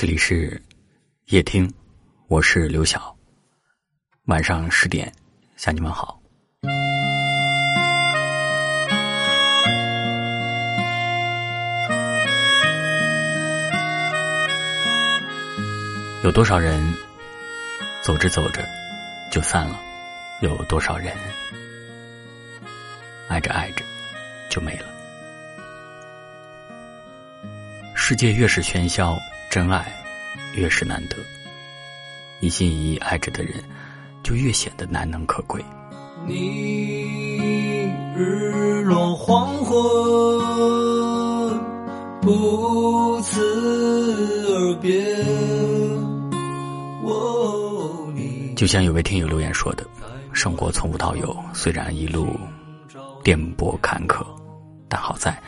这里是夜听，我是刘晓。晚上十点向你们好。有多少人走着走着就散了？有多少人爱着爱着就没了？世界越是喧嚣。真爱越是难得，一心一意爱着的人，就越显得难能可贵。你日落黄昏不辞而别，就像有位听友留言说的：“生活从无到有，虽然一路颠簸坎坷，但好在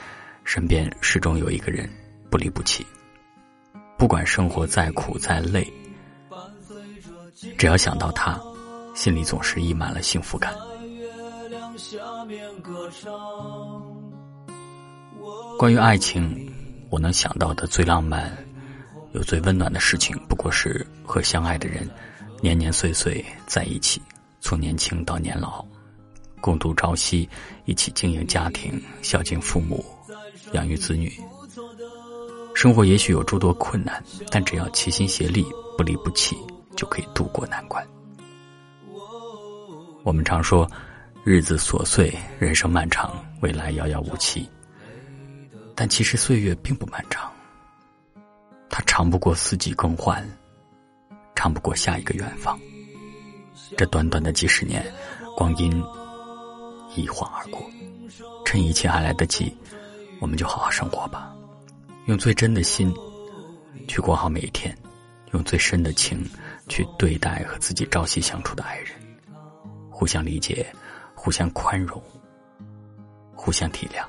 身边始终有一个人不离不弃。”不管生活再苦再累，只要想到他，心里总是溢满了幸福感。关于爱情，我能想到的最浪漫、有最温暖的事情，不过是和相爱的人年年岁岁在一起，从年轻到年老，共度朝夕，一起经营家庭，孝敬父母，养育子女。生活也许有诸多困难，但只要齐心协力、不离不弃，就可以渡过难关。我们常说，日子琐碎，人生漫长，未来遥遥无期。但其实岁月并不漫长，它长不过四季更换，长不过下一个远方。这短短的几十年，光阴一晃而过，趁一切还来得及，我们就好好生活吧。用最真的心去过好每一天，用最深的情去对待和自己朝夕相处的爱人，互相理解，互相宽容，互相体谅，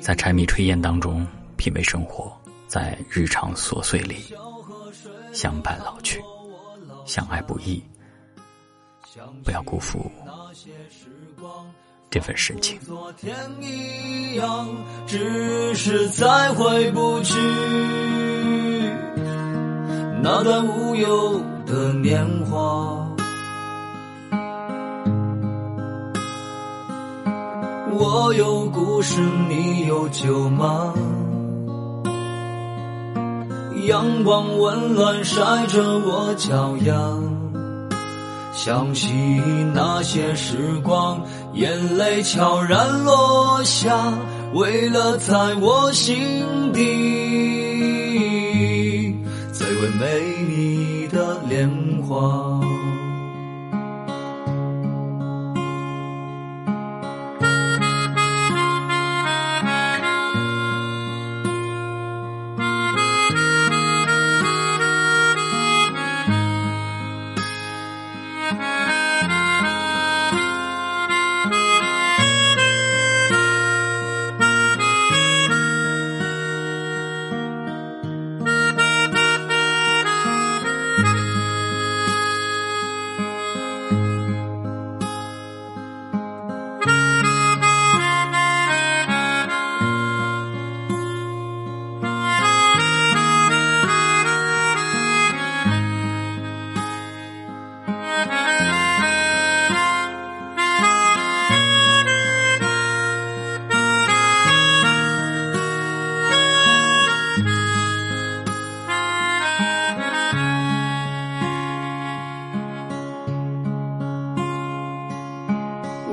在柴米炊烟当中品味生活，在日常琐碎里相伴老去，相爱不易，不要辜负。这份深情。昨天一样，只是再回不去那段无忧的年华。我有故事，你有酒吗？阳光温暖晒着我脚丫。想起那些时光，眼泪悄然落下，为了在我心底最为美丽的莲花。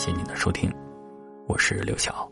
谢谢您的收听，我是刘晓。